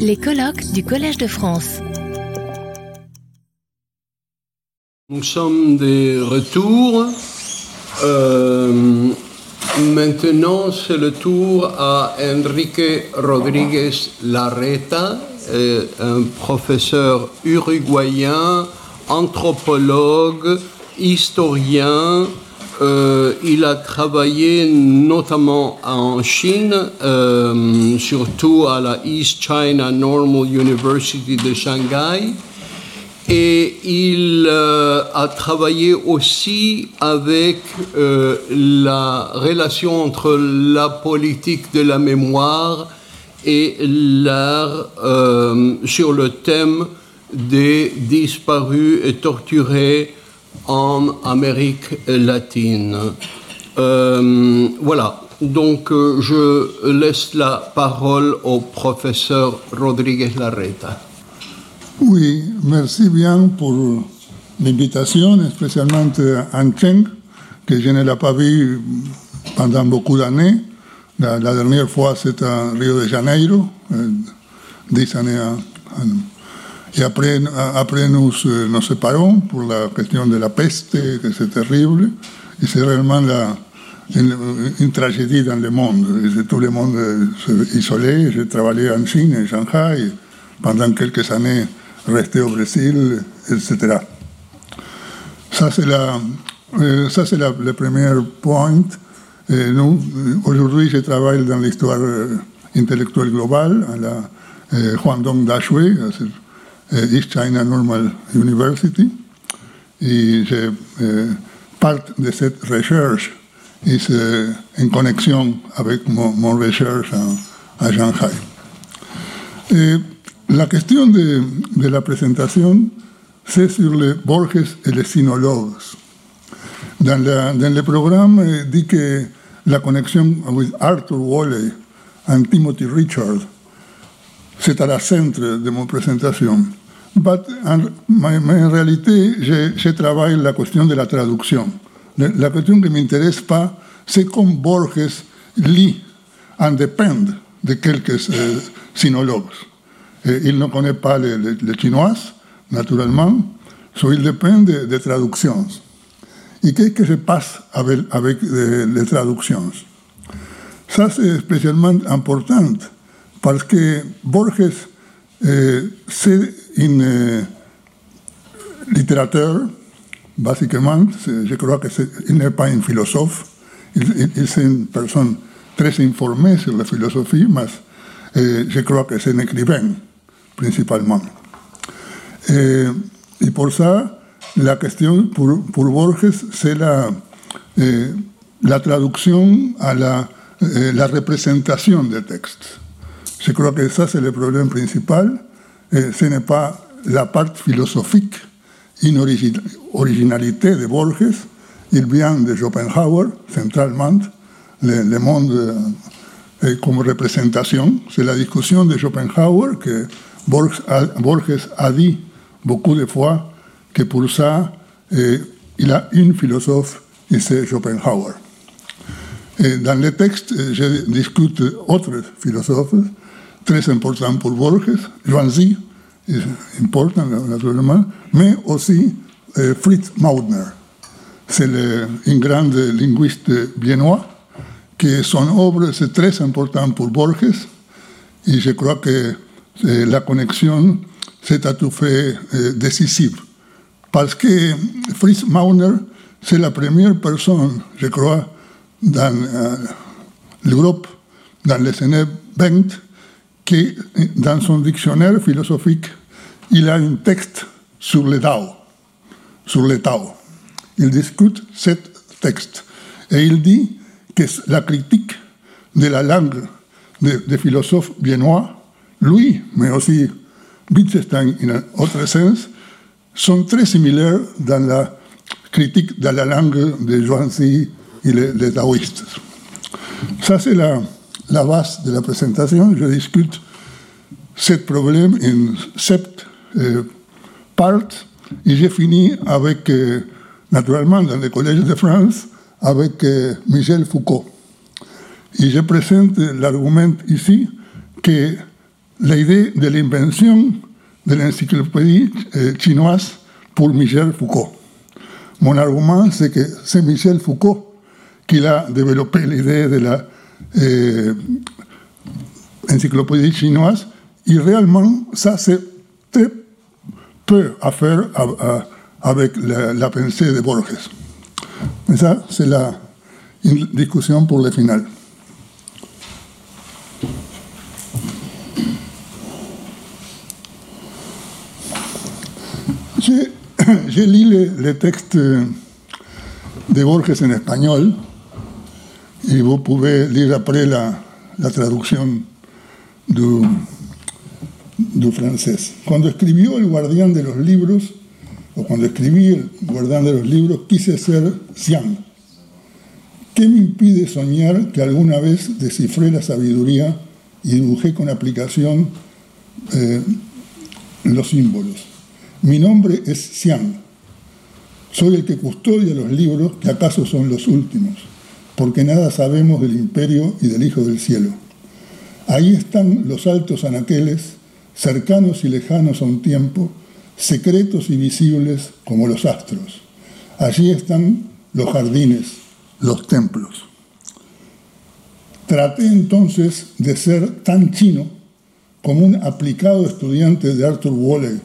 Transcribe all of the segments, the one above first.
Les colloques du Collège de France. Nous sommes de retour. Euh, maintenant, c'est le tour à Enrique Rodríguez Larreta, euh, un professeur uruguayen, anthropologue, historien. Euh, il a travaillé notamment en Chine, euh, surtout à la East China Normal University de Shanghai. Et il euh, a travaillé aussi avec la relation entre la politique de la mémoire et l'art sur le thème des disparus et torturés en Amérique latine. Euh, voilà, donc euh, je laisse la parole au professeur Rodríguez Larreta. Oui, merci bien pour l'invitation, spécialement à Cheng, que je ne l'ai pas vu pendant beaucoup d'années. La, dernière fois, c'était à Rio de Janeiro, euh, dix années. À, à, et après, après nous nous séparons pour la question de la peste, que c'est terrible. Et c'est réellement la, une, une, tragédie dans le monde. Et tout le monde s'est isolé. J'ai travaillé en Chine, en Shanghai, pendant quelques années resté au Brésil, etc. Ça, c'est le premier point. Aujourd'hui, je travaille dans l'histoire intellectuelle globale à la Huangdong Dashue, East China Normal University. Et je, part de cette recherche est en connexion avec mon, mon recherche Shanghai. Et la question de, de la présentation, c'est Borges et les sinologues. Dans, la, dans, le programme, dit que la connexion avec Arthur Woolley et Timothy Richard, c'est à la centre de mon présentation. Mais en, mais en réalité, je, je, travaille la question de la traduction. La question qui ne m'intéresse pas, c'est comme Borges lit en dépend de quelques euh, sinologues. Et il ne connaît pas le, le, le chinois, naturellement, il dépend des de traductions. Et qu'est-ce qui se passe avec, avec les, les traductions Ça, c'est spécialement important parce que Borges, euh, c'est un euh, littérateur, basiquement. Je crois qu'il n'est pas un philosophe. Il, il, il c'est une personne très informée sur la philosophie, mais euh, je crois que c'est un écrivain principalement. Et, et, pour ça, la question pour, pour Borges, c'est la, eh, la traduction à la, eh, la représentation des textes. Je crois que ça, c'est le problème principal. Et ce n'est pas la part philosophique, une origin, originalité de Borges. Il vient de Schopenhauer, centralement, le, le monde eh, comme représentation. C'est la discussion de Schopenhauer que Borges a, Borges a, dit beaucoup de fois que pour ça, eh, il a un philosophe et c'est Schopenhauer. Et dans le texte, je discute autres philosophes très importants pour Borges, est important naturellement, mais aussi eh, Fritz Mautner. C'est un grand linguiste viennois que son œuvre c'est très important pour Borges et je crois que la connexion c'est tout fait eh, décisive. Parce que Fritz Mauner, c'est la première personne, je crois, dans euh, l'Europe, dans les années 20, qui, dans son dictionnaire philosophique, il a un texte sur le Tao, sur le Tao. Il discute ce texte et il dit que la critique de la langue des de philosophes viennois lui, mais aussi Wittgenstein en un autre sens, sont très similaires dans la critique de la langue de Zhuangzi et les, taoïstes. Ça, c'est la, base de la présentation. Je discute ce problème en sept euh, parts et j'ai fini avec, euh, naturellement, dans le Collège de France, avec euh, Michel Foucault. Et je présente l'argument ici que la idée de l'invention de l'encyclopédie euh, chinoise pour Michel Foucault. Mon argument, c'est que c'est Michel Foucault qui a développé l'idée de la euh, encyclopédie chinoise, et réellement, ça, c'est très peu à faire à, à, avec la, la, pensée de Borges. Mais ça, c'est la une discussion pour le final. J'ai lu les, les, textes de Borges en espagnol et vous pouvez lire après la, la traduction du, du francés. Cuando escribió El guardián de los libros, o cuando escribí El guardián de los libros, quise ser Xiang. ¿Qué me impide soñar que alguna vez descifré la sabiduría y dibujé con aplicación eh, los símbolos? Mi nombre es Xiang. Soy el que custodia los libros que acaso son los últimos, porque nada sabemos del imperio y del Hijo del Cielo. Ahí están los altos anaqueles, cercanos y lejanos a un tiempo, secretos y visibles como los astros. Allí están los jardines, los templos. Traté entonces de ser tan chino como un aplicado estudiante de Arthur Woolley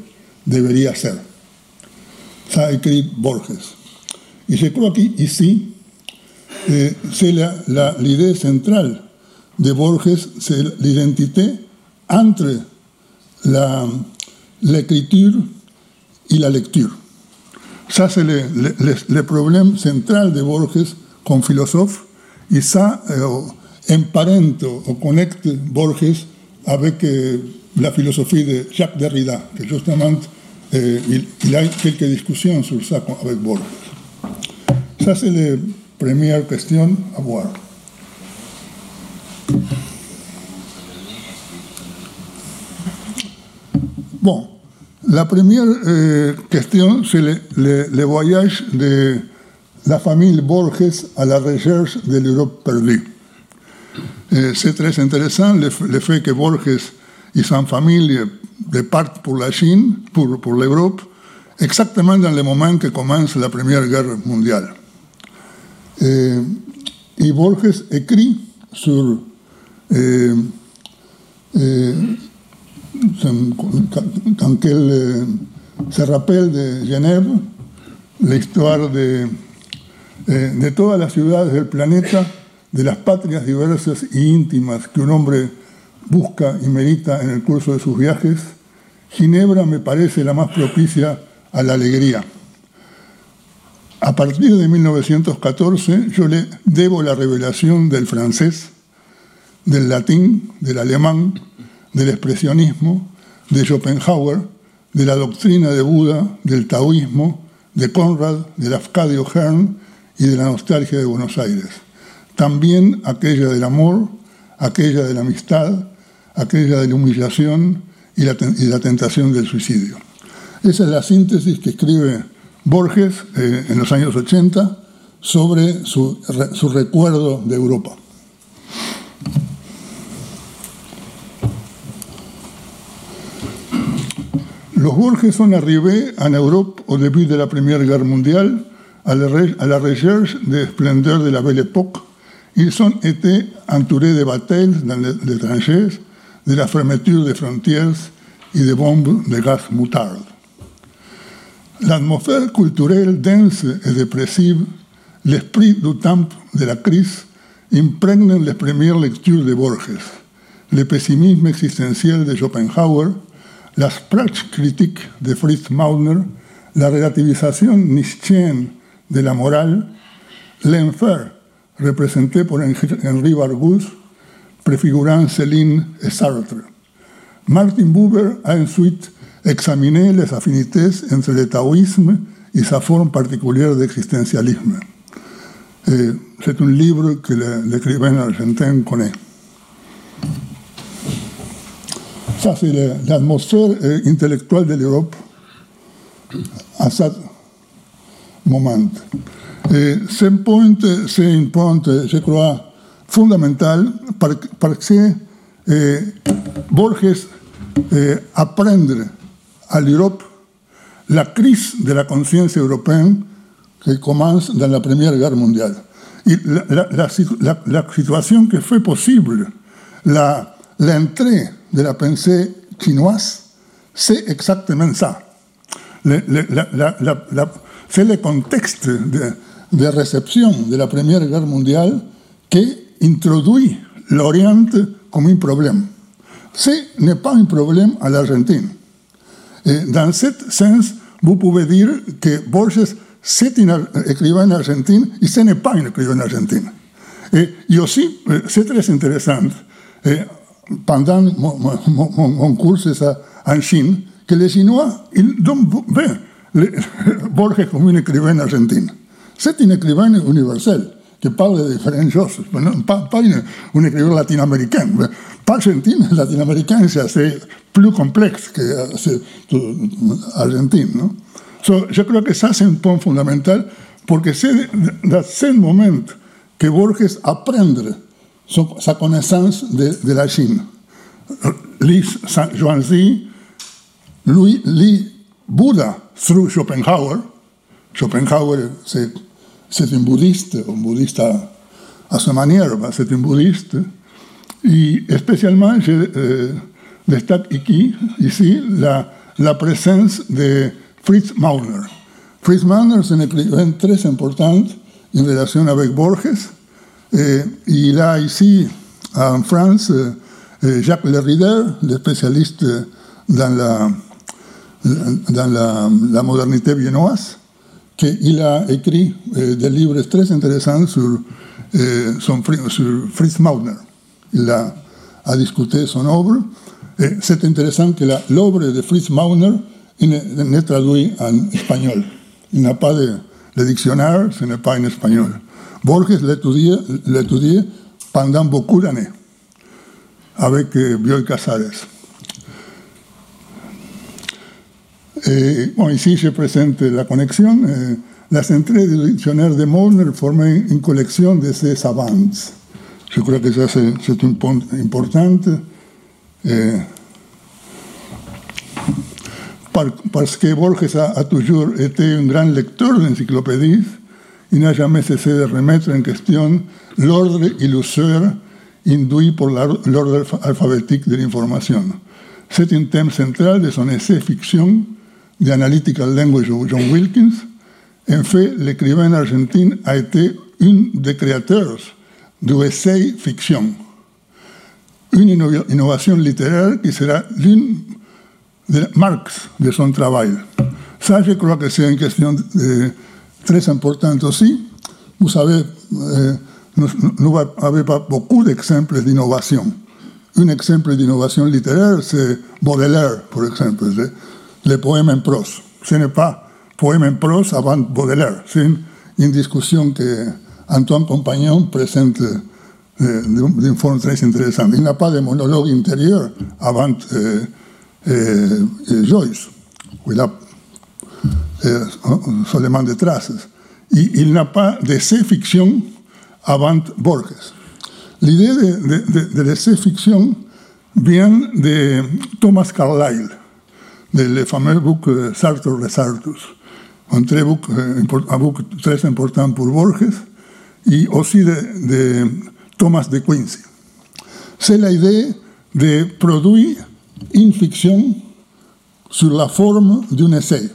debería ser. Écrit Borges. Y je crois qu'ici, eh, c'est l'idée centrale de Borges, c'est l'identité entre l'écriture et la lecture. Ça, c'est le, le, le, problème central de Borges comme philosophe, et ça euh, emparente ou connecte Borges avec euh, la philosophie de Jacques Derrida, que justement, euh, il, il, a quelques discussions sur ça avec Borges. Ça, c'est la première question voir. Bon, la première euh, question, c'est le, le, le, voyage de la famille Borges à la recherche de l'Europe perdue. C'est très intéressant le, le, fait que Borges et sa famille partent pour la Chine, pour, pour l'Europe, exactement dans le moment que commence la Première Guerre mondiale. Et, et Borges écrit sur euh, euh, quand de Genève, la histoire de, de todas las ciudades del planeta, de las patrias diversas e íntimas que un hombre busca y medita en el curso de sus viajes, Ginebra me parece la más propicia a la alegría. A partir de 1914 yo le debo la revelación del francés, del latín, del alemán, del expresionismo, de Schopenhauer, de la doctrina de Buda, del taoísmo, de Conrad, del Afcadio Hearn y de la nostalgia de Buenos Aires. También aquella del amor, aquella de la amistad, aquella de la humillación y la, y la tentación del suicidio. Esa es la síntesis que escribe Borges eh, en los años 80 sobre su, su recuerdo de Europa. Los Borges sont arrivés en Europe au début de la Première Guerre mondiale à la, recherche des splendeurs de la Belle Époque. Ils ont été entourés de batailles dans les de la fermeture des frontières et de bombes de gaz moutarde. L'atmosphère culturelle dense et dépressive, l'esprit du temps de la crise imprègnent les premières lectures de Borges. Le pessimisme existentiel de Schopenhauer, la Sprachkritik de Fritz Mautner, la relativización nietzscheenne de la moral, l'enfer, représenté por Henri Barbusse, prefigurant Céline et Sartre. Martin Buber a ensuite examiné les affinités entre le taoïsme et sa forme particulière d'existentialisme. C'est un livre que l'écrivain argentin connaît. Ça, c'est l'atmosphère intellectuelle de l'Europe à ce moment. Et c'est un point, c'est un point, je crois, fondamental parce que Borges eh, à l'Europe la crise de la conscience européenne qui commence dans la Première Guerre mondiale. Et la, la, la, la situation qui fait possible de la pensée chinoise, c'est exactement ça. c'est le contexte de, de, réception de la Première Guerre mondiale qui introduit l'Orient comme un problème. Ce n'est pas un problème à l'Argentine. Dans ce sens, vous pouvez dire que Borges, c'est un écrivain argentin et ce n'est pas un écrivain argentin. Et, et aussi, c'est très intéressant, et pendant mon, mon, mon cours en Chine, que les Chinois, ils donnent Borges comme un écrivain argentin. C'est un écrivain universel qui parle de différentes choses, pas, pas un écrivain latino-américain. Pas argentin, latino-américain, c'est assez plus que argentin. ¿no? So, je crois que ça, c'est un point fondamental, porque c'est dans ce moment que Borges apprendre sa connaissance de, de la Chine. Lit Zhuangzi, lui lit Bouddha through Schopenhauer. Schopenhauer, c'est, c'est un bouddhiste, un bouddhiste à, à sa manière, c'est un bouddhiste. Et spécialement, je euh, destaque ici, ici la, la présence de Fritz Mauner. Fritz Mauner, c'est un écrivain très important en relation avec Borges. Et il a ici, en France, Jacques Derrida, le spécialiste dans la, dans la, la modernité viennoise, qu'il a écrit des livres très intéressants sur, Fritz Mauner. Il a, a discuté son œuvre. C'est intéressant que l'œuvre de Fritz Mauner n'est traduite en espagnol. Il n'a pas de, de dictionnaire, ce n'est pas en espagnol. Borges l'étudiait pendant beaucoup d'années avec Bioy Casares. Et, bon, ici, je présente la connexion. Eh, las entrées du dictionnaire de Molnar formaient une collection de ces savants. Je crois que ça, c'est un point important. Eh, par, parce que Borges a, a, toujours été un grand lecteur d'encyclopédies, il n'a jamais cessé de remettre en question l'ordre illusoire induit par l'ordre alphabétique de l'information. C'est un thème central de son essai fiction The Analytical Language de John Wilkins. En fait, l'écrivain argentin a été un des créateurs du essai fiction, une innovation littéraire qui sera l'une des marques de son travail. Ça, je crois que c'est une question de, très importante aussi. Vous savez, euh, nous n'avons pas beaucoup d'exemples d'innovation. Un exemple d'innovation littéraire, c'est Baudelaire, par exemple, le poème en prose. Ce n'est pas poème en prose avant Baudelaire. C'est une, une, discussion que Antoine Compagnon présente euh, d'une forme très intéressante. Il n'a pas de monologue intérieur avant euh, euh, Joyce, où il a seulement des traces. Et il n'a pas d'essai-fiction avant Borges. L'idée de, de, de l'essai-fiction vient de Thomas Carlyle, del fameux book Sartor Resartus, un très, book, un book très important pour Borges, et aussi de, de Thomas de Quincy. C'est l'idée de produire une fiction sur la forme d'un essai.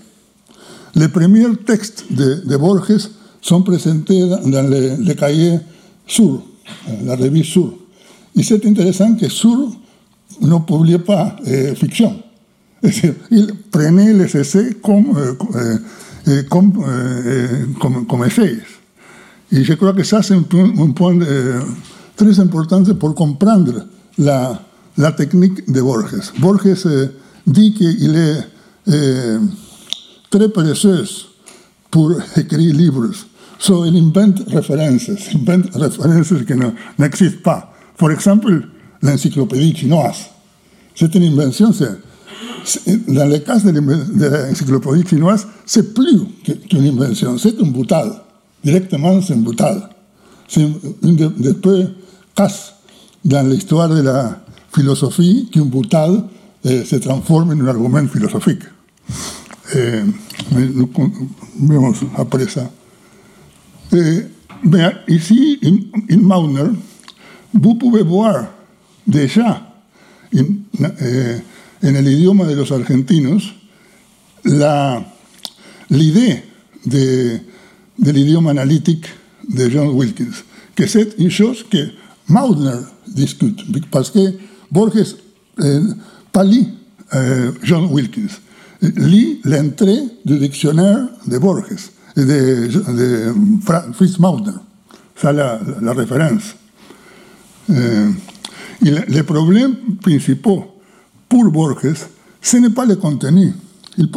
Les premiers textes de, de Borges sont présentés dans le, le Sur, la revue Sur. Et c'est intéressant que Sur ne publie pas eh, fiction. Il prenait les essais comme, euh, comme, euh, comme, comme, essais. Et je crois que ça, c'est un, un, point euh, très important pour comprendre la, la technique de Borges. Borges dit qu'il est très paresseux pour écrire livres. So, il invente références, invente références qui n'existent pas. Par exemple, l'encyclopédie chinoise. C'est une invention. Dans le cas de l'encyclopédie chinoise, c'est plus qu'une invention, c'est un boutal. Directement, c'est un boutal. C'est une des de peu cas dans l'histoire de la, philosophie qu'une boutade euh, se transforme en un argument philosophique. Euh, mais nous verrons après ça. Euh, mais ici, in Mauner, vous pouvez voir déjà en, eh, en el idioma de los argentinos l'idée de, de l'idioma analytique de John Wilkins, que c'est une que Maudner discute, parce que Borges eh, pas lit eh, John Wilkins, lit l'entrée du dictionnaire de Borges, de, de Fritz Maudner, ça la, la référence. Eh, y les pour Borges, ce n'est pas le contenu. Il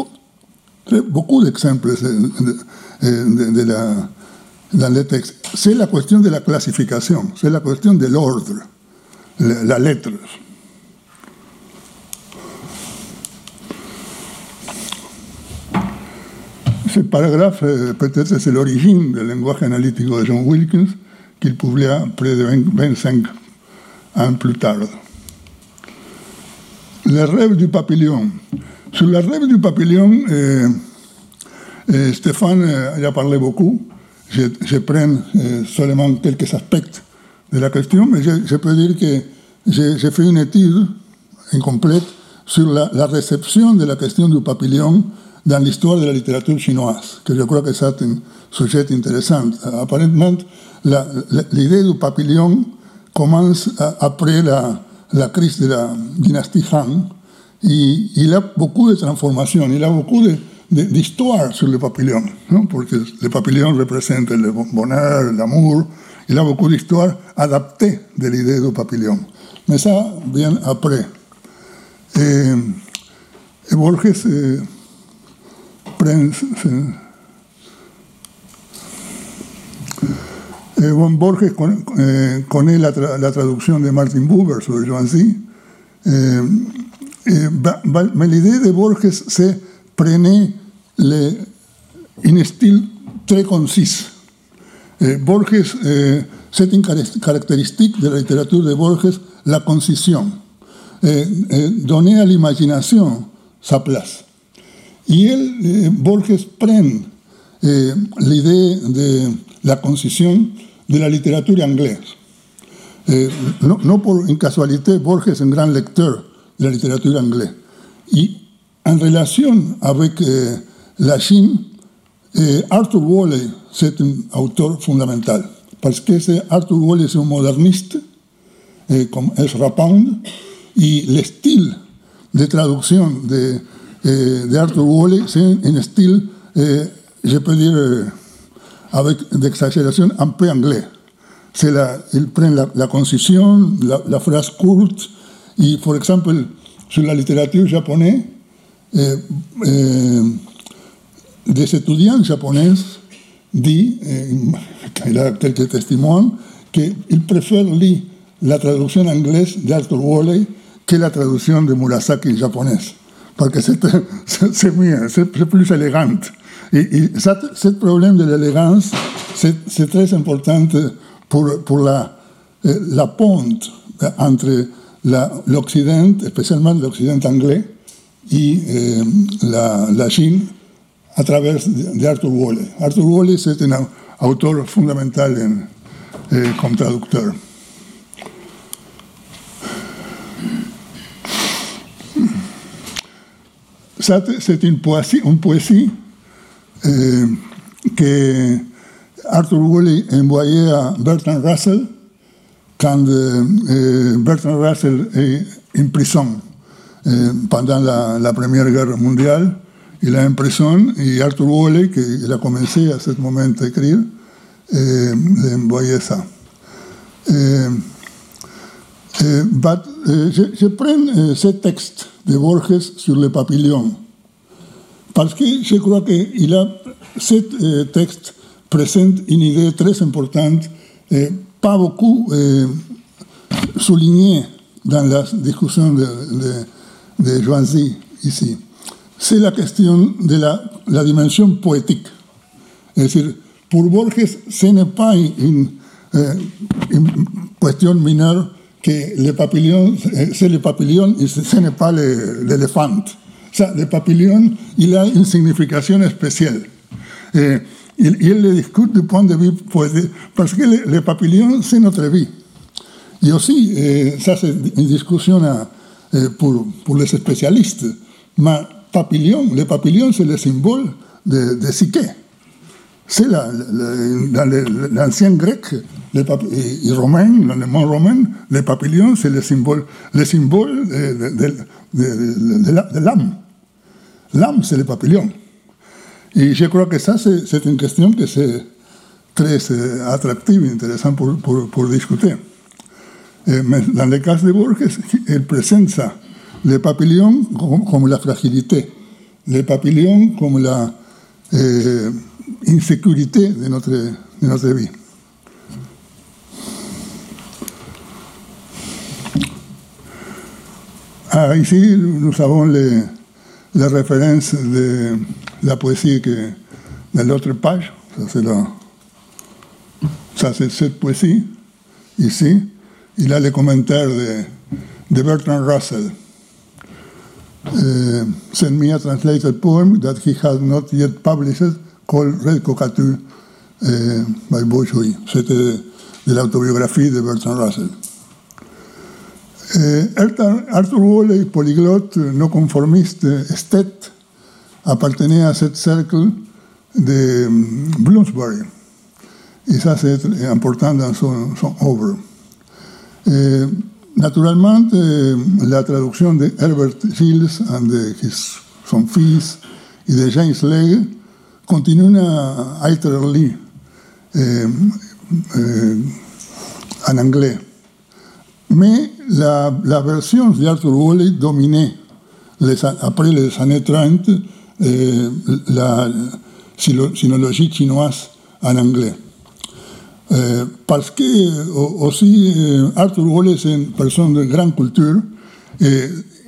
beaucoup d'exemples de, de, de, la, dans les textes. C'est la question de la clasification, c'est la question de l'ordre, la, la lettre. Ce paragraphe, peut-être, c'est l'origine du langage analytique de John Wilkins, qu'il publia près de 25 ans plus tard. Le rêve du papillon. Sur le rêve du papillon, eh, eh, Stéphane eh, a parlé beaucoup. Je, prends eh, seulement quelques aspects de la question, mais je, peux dire que j'ai fait une étude incomplète sur la, la, réception de la question du papillon dans l'histoire de la littérature chinoise, que je crois que c'est un sujet intéressant. Apparemment, l'idée du papillon commence après la, la, crise de la dynastie Han, y il a beaucoup de transformations, il a beaucoup d'histoire sur le papillon, ¿no? porque le papillon représente le bonheur, l'amour, il a beaucoup d'histoire adaptée de l'idée du papillon. Mais ça vient après. Et, et Borges eh, prend Eh, Borges con, eh, connaît la, tra la, traduction de Martin Buber sur Joancy. Eh, mais l'idée de Borges, c'est prenez le, style très concis. Borges, c'est une caractéristique de la littérature de Borges, la concision. donner à l'imagination sa place. Et elle, Borges prend l'idée de la concisión de la littérature anglaise. Eh, no, no, por incasualité, Borges es un gran lecteur de la littérature anglaise. Y en relación avec eh, la Chine, eh, Arthur Woolley c'est un autor fundamental, parce que Arthur Woolley es un moderniste, eh, como Ezra Pound, y el estilo de traducción de, eh, de Arthur Woolley es un estilo, eh, je peux avec d'exagération un peu anglais. C'est la, il prend la, la concision, la, la, phrase courte, et par exemple, sur la littérature japonaise, eh, eh, des étudiants japonais disent, eh, il y a quelques témoins, qu'ils préfèrent lire la traduction anglaise d'Arthur Woolley que la traduction de Murasaki japonaise, parce que c'est mieux, c'est plus élégant. Et, et ce problème de l'élégance, c'est très important pour, pour la, la ponte entre l'Occident, spécialement l'Occident anglais, et euh, la, la, Chine à travers d'Arthur Woolley. Arthur Woolley, c'est un auteur fondamental en, euh, comme traducteur. C'est une poésie, une poésie eh, que Arthur Woolley envoyait à Bertrand Russell quand eh, Bertrand Russell est en prison eh, pendant la, la, Première Guerre mondiale. Il est en prison et Arthur Woolley, qui a commencé à ce moment à écrire, eh, envoyé ça. But, je, je, prends ce texte de Borges sur le papillon parce que je crois qu'il a, ce euh, texte présente une idée très importante, et pas beaucoup euh, soulignée dans la discussion de, de, de Joanzy ici. C'est la question de la, la dimension poétique. C'est-à-dire, pour Borges, ce n'est pas une, euh, une question mineure que le papillon, c'est le papillon et ce n'est pas l'éléphant. Ça, le papillon, il a une signification spéciale. Et, il, il le discute point de vue poétique, parce que le, le papillon, c'est notre vie. Et aussi, eh, ça c'est une discussion eh, pour, pour les spécialistes, mais papillon, le papillon, c'est le symbole de, de psyché. C'est la, la, dans l'ancien grec le et, et, romain, dans le monde romain, le papillon, c'est le symbole, le symbole de, de, de, de l'âme. L'âme, c'est le papillon. Et je crois que ça, c'est une question que c'est très attractive et intéressante pour, pour, discuter. Eh, dans le cas de Borges, il présente ça. Le papillon comme, la fragilité, le papillon comme la eh, insécurité de notre, de notre vie. Ah, ici, nous avons les, les références de la poésie que dans l'autre page. Ça, c'est la, ça, c'est cette poésie, ici. Il a les commentaires de, de Bertrand Russell. Uh, sent me a translated poem that he had not yet published called Red Cockatoo uh, by Bolshoi. C'était de, de l'autobiographie de Bertrand Russell. Uh, Arthur Woolley, polyglotte, no conformiste, esthète, appartenait à ce cercle de Bloomsbury. Et ça, c'est important dans son, son œuvre. Eh, naturalment, eh, la traducción de Herbert Giles and de his, son fils y de James Legge continúan a iterarly eh, eh, en anglais. Mais la, la version d'Arthur Woolley dominait les, après les années 30 eh, la sinologie chinoise en anglais. Euh, parce que aussi Arthur Woolley est une personne de grande culture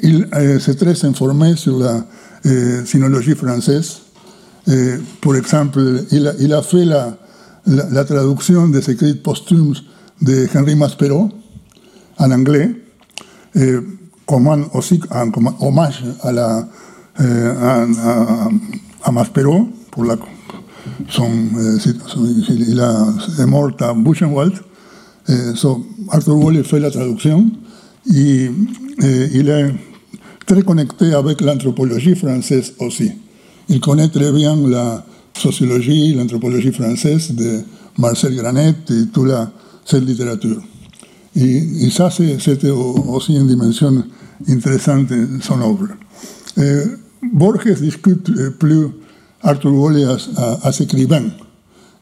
il s'est très informé sur la sinologie française. Et, par exemple, il a, fait la, la, la, des écrits posthumes de Henri Maspero en anglais, et comme hommage à, la, à Maspero pour la son, est mort à Buchenwald. So Arthur Woolley fait la traduction et, il est très connecté avec l'anthropologie française aussi. Il connaît très bien la sociologie, l'anthropologie française de Marcel Granet et toute la, cette littérature. Et, et ça, c'était aussi une dimension intéressante de son œuvre. Borges discute plus Arthur Woolley as, écrivain.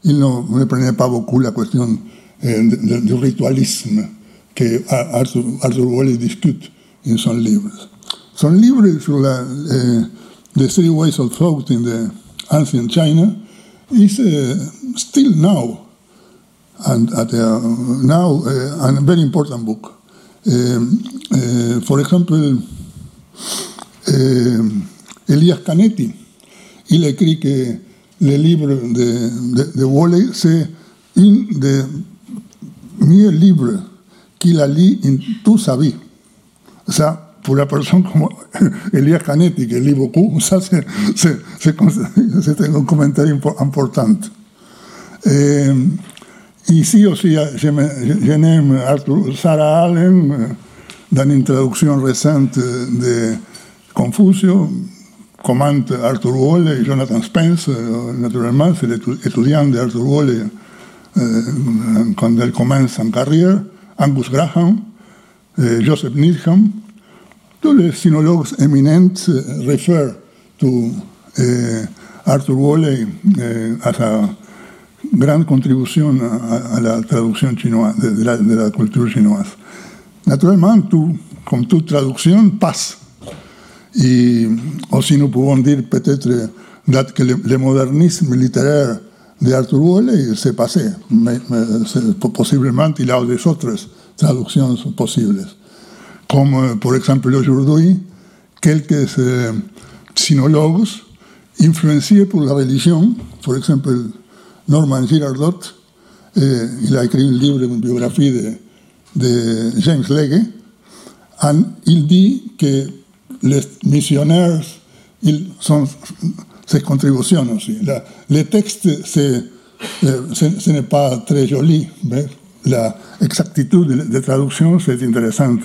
Il ne, prenait pas beaucoup la question eh, ritualisme que Arthur, Arthur Woolley discute en son livre. Son livre sur la, eh, The Three Ways of Thought in the Ancient China is still now and at uh, now uh, a very important book. for example, Elias Canetti il écrit que le livre de, de, de Woolley, c'est un des mieux livres qu'il a lu en toute sa vie. Ça, pour la personne comme Elias Canetti, qui lit beaucoup, ça, c'est un commentaire important. Et ici aussi, j'aime Arthur Sarah Allen, dans une traduction récente de Confucio, commente Arthur Woolley y Jonathan Spence, eh, naturalmente, el estudiante de Arthur Woolley eh, cuando él en carrera, Angus Graham, eh, Joseph Needham, tous les sinologues éminents refer to eh, Arthur Woolley eh, a gran contribución a, a la traducción chinoise, de, de, la, de, la, cultura chinoise. Naturalmente, tú, con tu traducción, pasa Et aussi, nous pouvons dire peut-être que le, le, modernisme Woolley s'est passé, mais, mais possiblement il y a des autres traductions possibles. Comme par exemple aujourd'hui, quelques euh, sinologues influenciés par la religion, par exemple Norman Girardot, eh, il a écrit un livre, une biographie de de James Legge, il dit que les missionnaires ils sont ses contributions aussi. La, les textes, c'est, ce n'est pas très joli, la exactitud de, de traduction, c'est intéressant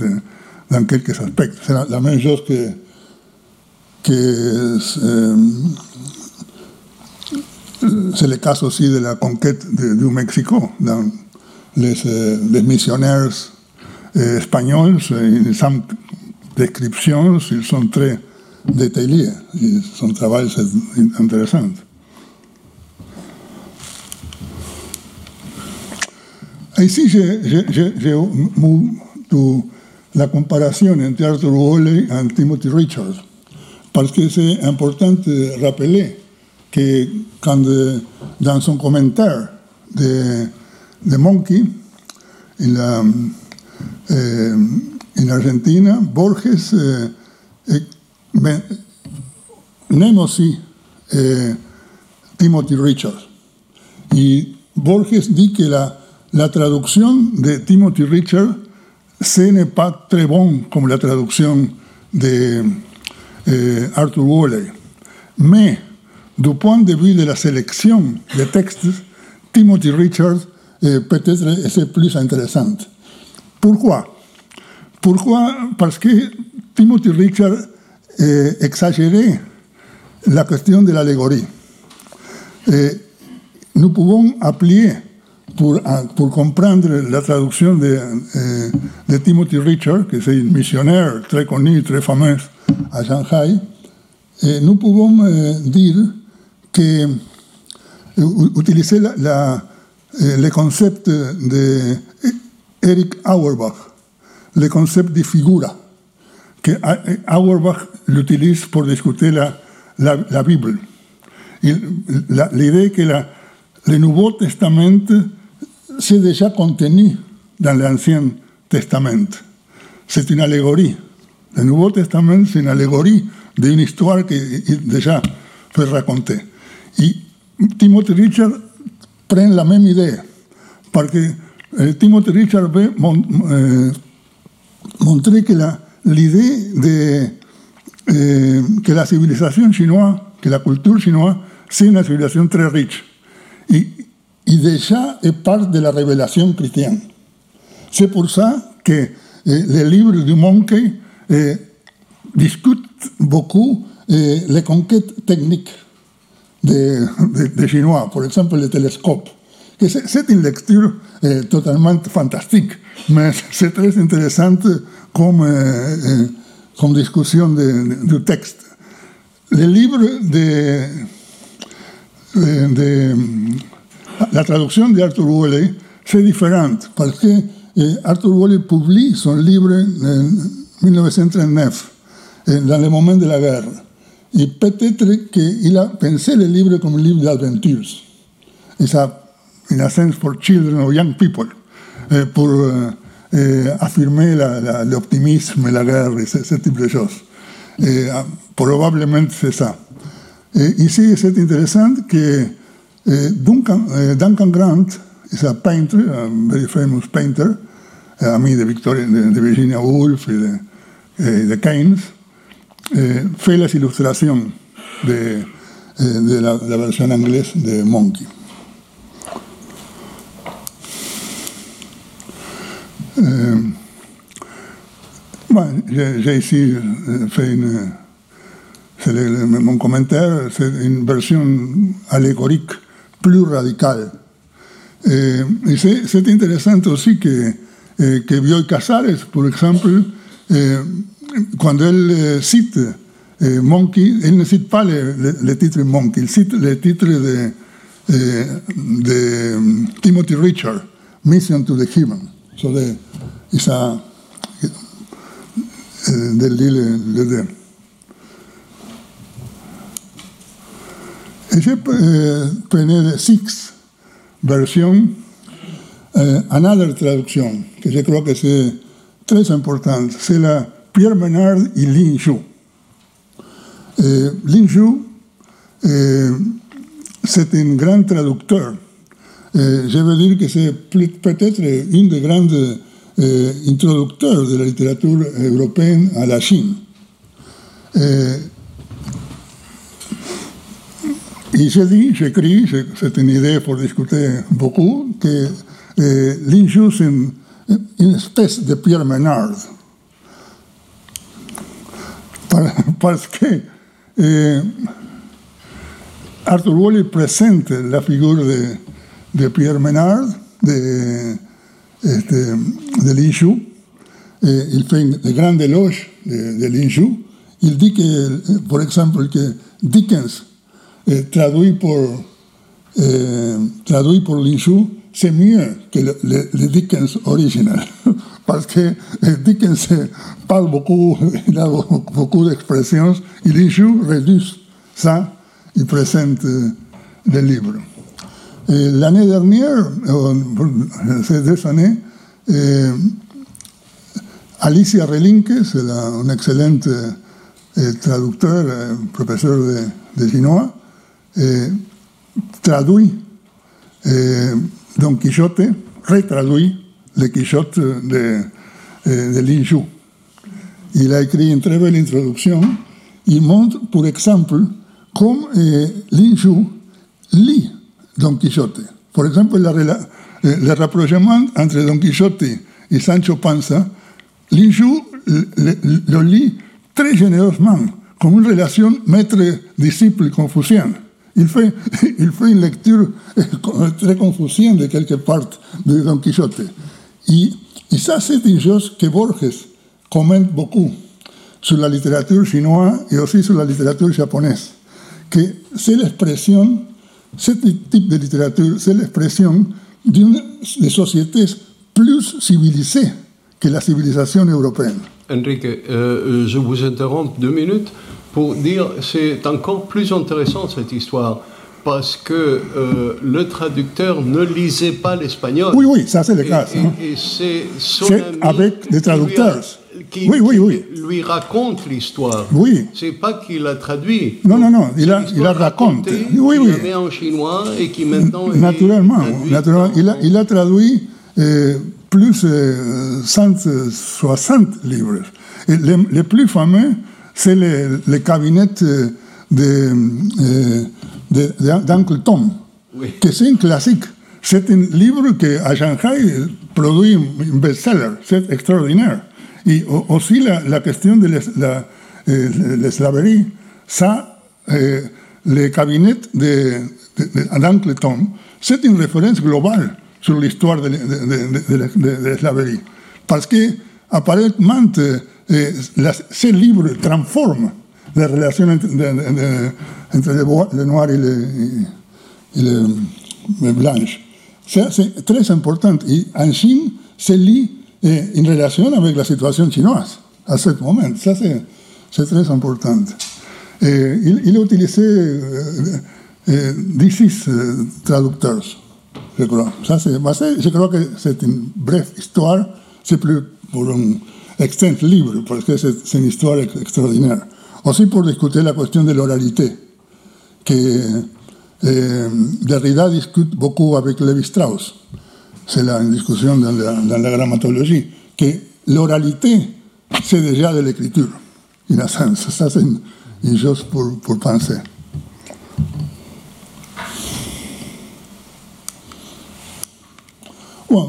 dans quelques aspects. C'est la, la, même chose que, que euh, c'est le cas aussi de la conquête du Mexique. Dans les, euh, les missionnaires euh, espagnols, sans descriptions, ils sont très détaillés. Et son travail, c'est intéressant. Ici, j'ai la comparaison entre Arthur Woolley et Timothy Richards, parce que c'est important de rappeler que quand, dans son commentaire de, de Monkey, en, la, eh, en Argentina, Borges eh, eh, aussi eh, Timothy Richards. Y Borges dit que la, la traducción de Timothy Richards ce n'est pas très bon comme la traduction de eh, Arthur Woolley. Mais du point de de la sélection des textes, Timothy Richards eh, peut-être est plus intéressante. Pourquoi Pourquoi Parce que Timothy Richards eh, la question de l'allégorie. Eh, nous pouvons appeler, pour, pour, comprendre la traduction de, eh, de Timothy Richards, qui est un missionnaire très connu, très fameux à Shanghai, nous pouvons dire que utiliser la, la, le concept de Eric Auerbach, le concept de figura, que Auerbach l'utilise pour discuter la, la, la Bible. L'idée que la, le Nouveau Testament s'est déjà contenu dans l'Ancien Testament. C'est une allégorie. Le Nouveau Testament, c'est une allégorie d'une histoire qui est déjà fait raconter. Et Timothy Richard prend la même idée, parce que eh, Timothy Richard veut mon, eh, montrer que l'idée de eh, que la civilisation chinoise, que la culture chinoise, c'est une civilisation très riche. Et, et déjà est part de la révélation chrétienne. C'est pour ça que eh, les livres du Monkey eh, discutent beaucoup eh, les des de, de Chinois, par exemple le télescope. C'est une lecture eh, totalement fantastique, mais c'est très intéressant comme, eh, comme discussion de, de, du texte. Le livre de, de, de la traduction d'Arthur Woolley, c'est différent, parce que eh, Arthur Woolley publie son livre en 1939, dans le moment de la guerre. Et peut-être qu'il a pensé le livre comme un livre d'aventures. Et ça in a sense for children or young people, eh, pour eh, affirmer l'optimisme, la, guerre, ce, ce, type de choses. Et, ah, probablement c'est ça. Et ici, c'est intéressant que eh, Duncan, Duncan, Grant is a painter, a very famous painter, ami de, Victoria, de, de Virginia Woolf y de, de Keynes, fait las ilustrations de, de la, la versión anglaise de Monkey. Euh, j'ai ici fait une, le, mon commentaire, c'est une version plus radicale. Et, et c'est intéressant aussi que, que Bioy Casares, par exemple, eh, quand elle cite eh, Monkey, elle ne cite pas le, le, le, titre Monkey, elle cite le titre de, eh, de Timothy Richard, Mission to the Heaven. Så det isa del lille lede. Ese eh, de Six versión, eh, another traducción, que yo creo que es tres importantes, c'est la Pierre Menard y Lin Shu. Eh, Lin Shu, eh, c'est un grand traducteur je veux dire que c'est peut-être une des grandes euh, introducteur de la littérature européenne à la Chine. Euh, et j'ai dit, j'écris, c'est une idée pour discuter beaucoup, que euh, Lin c'est une, une, espèce de Pierre Menard. Parce que euh, Arthur Wally présente la figure de, de Pierre Menard, de, este, de Lin Shu. Eh, il fait de grands éloges de, de Lin Shu. Que, por exemple, que Dickens, eh, pour, eh, traduit pour Lin Shu, c'est mieux que le, le, le, Dickens original. Parce que Dickens parle beaucoup, il a beaucoup d'expressions, et Lin Shu réduit ça, il présente le livre. L'année dernière, ces deux années, eh, Alicia Relinque, c'est une excellente eh, traducteur, eh, professeur de, de chinois, eh, traduit Don Quijote, retraduit le Quijote de, de Lin Shu. Il a écrit une très belle introduction. Il montre, pour exemple, comment Lin Shu lit Don Quijote. Por ejemplo, la, eh, le rapprochement entre Don Quijote y Sancho Panza, Lin Shu lo lit très généreusement, como una relación maître-disciple confuciana. Il fait, il fait une lecture très confucienne de quelque part de Don Quijote. Y ça, c'est une chose que Borges commente beaucoup sur la littérature chinoise et aussi sur la littérature japonaise, que c'est l'expression Ce type de littérature, c'est l'expression d'une de sociétés plus civilisées que la civilisation européenne. Enrique, euh, je vous interromps deux minutes pour dire c'est encore plus intéressant cette histoire parce que euh, le traducteur ne lisait pas l'espagnol. Oui, oui, ça c'est le cas. Et, et, et c'est avec des traducteurs. Qui, oui, oui, oui. lui raconte l'histoire. Oui. C'est pas qu'il a traduit. Non, non, non, il, a, il la raconte. Oui, oui. Il en chinois et qui maintenant. Naturellement, naturellement. Il, a, il a traduit euh, plus de euh, 160 livres. Et les, les plus fameux, c'est le, le cabinet de, de, d'Uncle Tom, que c'est un classique. C'est un livre que à Shanghai produit un best-seller. C'est extraordinaire. Y aussi la, la question de l'eslaverie, la, ça, eh, le cabinet de, de, de Tom, c'est une référence globale sur l'histoire de, de l'eslaverie. Parce que, apparemment, eh, la, ce livre transforme la relation entre, entre le, le, noir et le, et le, le blanche. C'est très important. Et en Chine, se lit eh, en relación avec la situation chinoise à ce moment. Ça, c'est très important. Eh, il, il, a utilisé eh, 16 traducteurs, je crois. Ça, je crois que c'est une brève histoire, c'est plus pour un extense livre, parce que c'est une histoire extraordinaire. Aussi pour discuter la question de l'oralité, que eh, Derrida discute beaucoup avec Lévi-Strauss. c'est la discussion dans la, dans la grammatologie, que l'oralité, c'est déjà de l'écriture, en un sens. Ça, c'est une, une, chose pour, pour penser.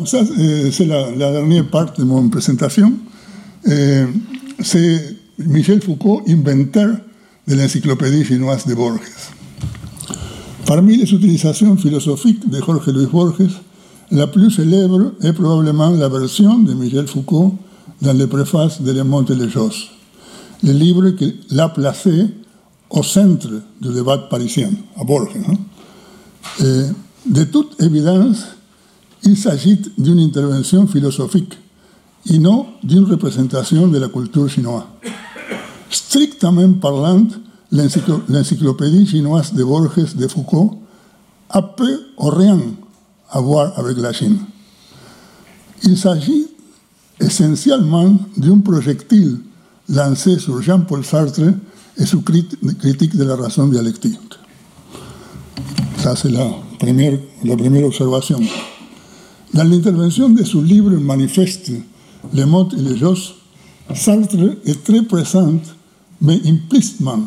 C'est la, dernière partie de mon présentation. C'est Michel Foucault, inventeur de l'encyclopédie chinoise de Borges. Parmi les utilisations philosophiques de Jorge Luis Borges, La plus célèbre est probablement la version de Michel Foucault dans le préface de Le Monde et les Choses, le livre qui l'a placé au centre du débat parisien, à Borges. Et de toute évidence, il s'agit d'une intervention philosophique et non d'une représentation de la culture chinoise. Strictement parlant, l'encyclopédie chinoise de Borges de Foucault a peu ou rien à voir avec la Chine. Il s'agit essentiellement d'un projectile lancé sur Jean-Paul Sartre et su critique de la raison dialectique. Ça, c'est la première, la première observation. Dans l'intervention de su livre Manifeste les mots et les jos, Sartre est très présent, mais implicitement.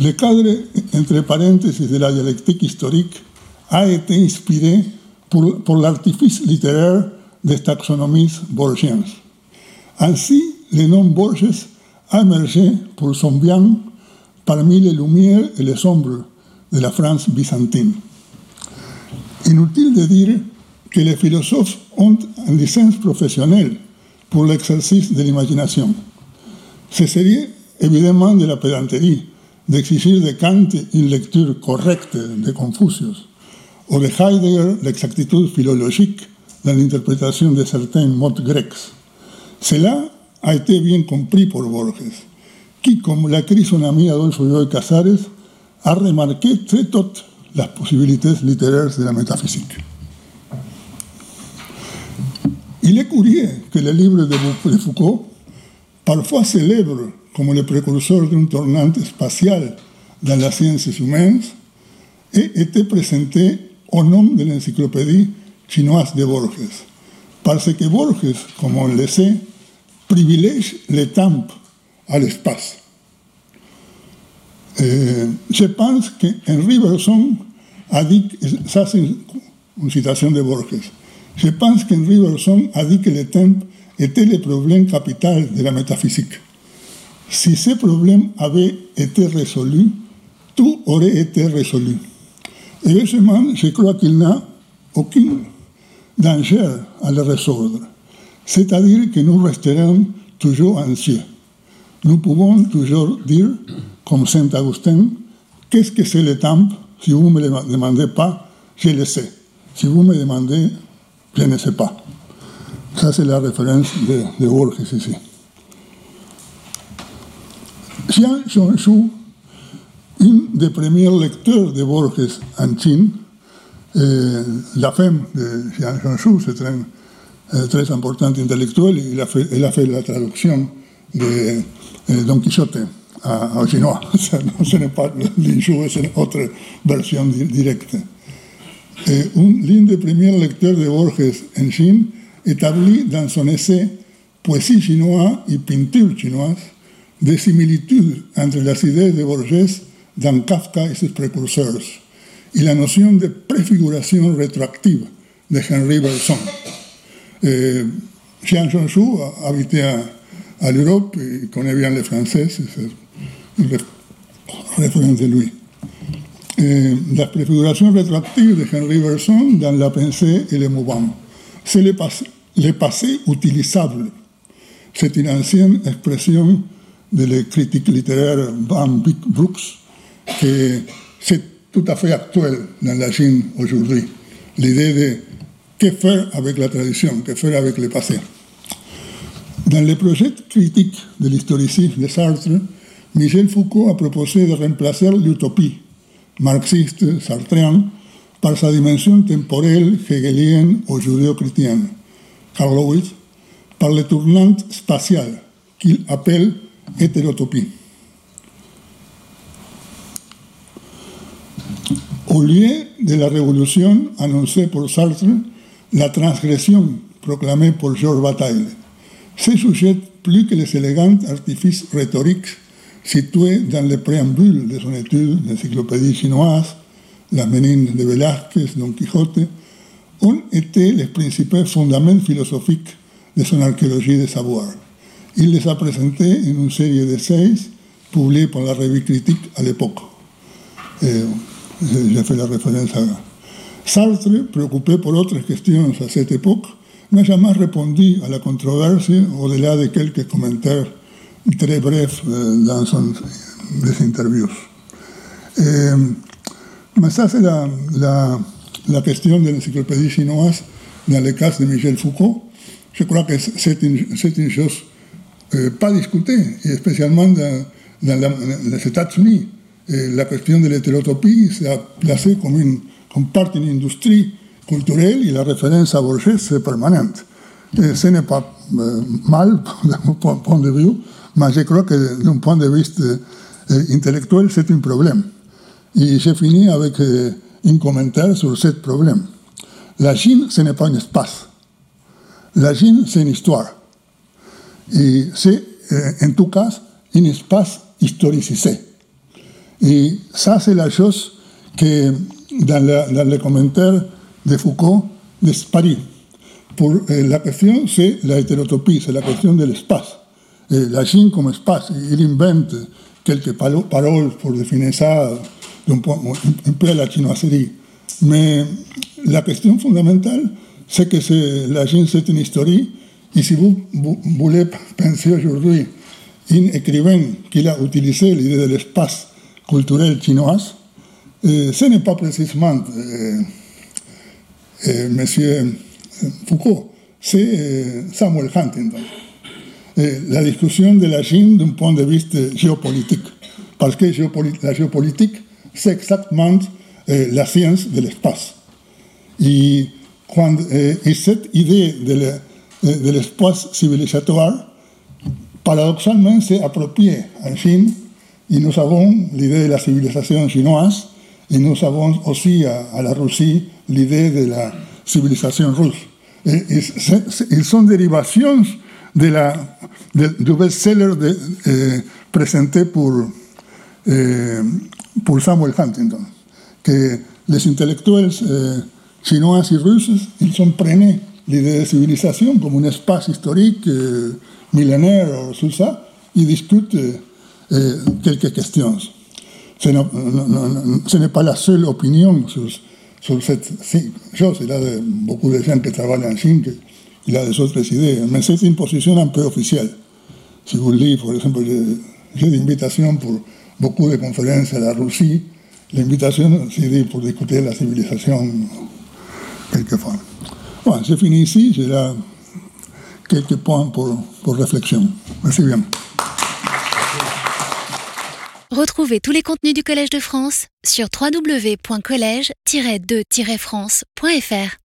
Le cadre, entre paréntesis, de la dialectique historique a été inspiré pour, pour l'artifice littéraire des taxonomies borgiennes. Ainsi, le nom Borges a émergé pour son bien parmi les lumières et les de la France byzantine. Inutile de dire que les philosophes ont une licence professionnelle pour l'exercice de l'imagination. Ce serait évidemment de la pédanterie d'exiger de Kant une lecture correcte de Confucius ou de Heidegger l'exactitude philologique dans l'interprétation de certains mots grecs. Cela a été bien compris por Borges, qui, comme l'a écrit son ami Adolfo Bioy Casares, a remarqué très tôt las posibilidades littéraires de la métaphysique. Il est curieux que le livre de Foucault, parfois célèbre comme le précurseur d'un tournant spatial dans las ciencias humaines, ait été présenté au nom de l'encyclopédie chinoise de Borges, parce que Borges, comme on le sait, privilège le temps à l'espace. Euh, je pense que Henri Bergson a dit, citation de Borges, je pense qu'Henri Bergson a dit que le temps était le problème capital de la métaphysique. Si ce problème avait été résolu, tout aurait été résolu. Heureusement, je crois qu'il n'a aucun danger à le résoudre. C'est-à-dire que nous resterons toujours anxieux. Nous pouvons toujours dire, comme Saint Augustin, qu'est-ce que c'est le temps Si vous ne me le demandez pas, je le sais. Si vous me demandez, je ne sais pas. Ça, c'est la référence de Borges ici. Xiang Zhongshu, un des premiers lecteurs de Borges en Chine, eh, la femme de Xiang Zhongshu, c'est un eh, très important intellectuel, il a, fait, il a fait la traduction de eh, Don Quichotte en chinois. ce n'est pas l'inshu, c'est une autre version directe. Et l'un des premiers lecteurs de Borges en Chine établit dans son essai Poésie chinoise et peinture chinoise des similitudes entre las idées de Borges dans Kafka et ses précurseurs et la notion de préfiguration rétroactive de Henri Bergson. Eh, Jean Zhongshu habité à, à l'Europe et connaît bien le français, c'est référence de lui. Eh, la préfiguration de Henri Bergson dans la pensée et le mouvement. C'est le passé, le passé utilisable. C'est une ancienne expression de la critique littéraire Van Brooks, que c'est tout à fait actuel dans la Chine aujourd'hui. L'idée de que faire avec la tradition, que faire avec le passé. Dans le projet critique de l'historicisme de Sartre, Michel Foucault a proposé de remplacer l'utopie marxiste sartréenne par sa dimension temporelle hegelienne ou judéo-chrétienne. Lewis par le tournant spatial qu'il appelle hétérotopie. Au lieu de la révolution annoncée pour Sartre, la transgression proclamée pour Georges Bataille se sujette plus que les élégants artifices rhétoriques situés dans le préambule de son étude d'encyclopédie chinoise, La Ménine de Velázquez, Don Quijote, ont été les principaux fondements philosophiques de son archéologie de savoir. Il les a présentés en une série d'essais publiés par la revue Critique à l'époque. J'ai fait la référence à Sartre, préoccupé por otras questions à cette époque, n'a jamais répondu à la controverse au-delà de quelques commentaires très brefs dans son, des interviews. Eh, mais ça, c'est la, la, la, question de l'encyclopédie chinoise dans le cas de Michel Foucault. Je crois que c'est une, une, chose euh, pas discutée, et spécialement dans, les États-Unis. La question de l'hétérotopie s'est placée comme une comme d'une industrie culturelle et la référence à Borges c'est permanente. Ce n'est pas euh, mal mon point de vue, mais je crois que d'un point de vue intellectuel, c'est un problème. Et j'ai fini avec un commentaire sur ce problème. La Chine, ce n'est pas un espace. La Chine, c'est une histoire. Et c'est, en tout cas, un espace historicisé. Et ça, c'est la chose que, dans, la, dans de Foucault, disparaît. Pour, la question, c'est la hétérotopie, c'est la question de l'espace. la Chine comme espace, il invente quelques paroles pour définir ça d'un un peu à la chinoiserie. Mais la question fondamentale, c'est que la Chine, c'est une histoire. Et si vous, voulez penser aujourd'hui un écrivain qui a utilisé l'idée de l'espace culturel chinois, ce n'est pas précisément M. Foucault, c'est Samuel Huntington. la discussion de la Chine d'un point de vue géopolitique. Parce que la géopolitique, c'est exactement la science de l'espace. Et cette idée de l'espace civilisatoire, paradoxalement, s'est appropriée en Chine. Et nous avons l'idée de la civilisation chinoise, et nous avons aussi à, la Russie l'idée de la civilisation russe. Et, ils sont dérivations de la, de, du best-seller eh, présenté pour, eh, pour Samuel Huntington, que les intellectuels eh, chinois et russes, ils ont pris l'idée de civilisation comme un espace historique millénaire, tout ça, ils discutent quelques questions. Ce n'est pas la seule opinion sur, sur cette chose. Il y a beaucoup de gens qui travaillent en Chine il a des autres idées. Mais c'est une position un peu officielle. Si vous lisez, par exemple, j'ai des invitations pour beaucoup de conférences à la Russie. L'invitation, c'est pour discuter la civilisation quelquefois. Bon, c'est fini ici. J'ai là quelques points pour, pour réflexion. Merci bien. Retrouvez tous les contenus du Collège de France sur www.colège-2-france.fr.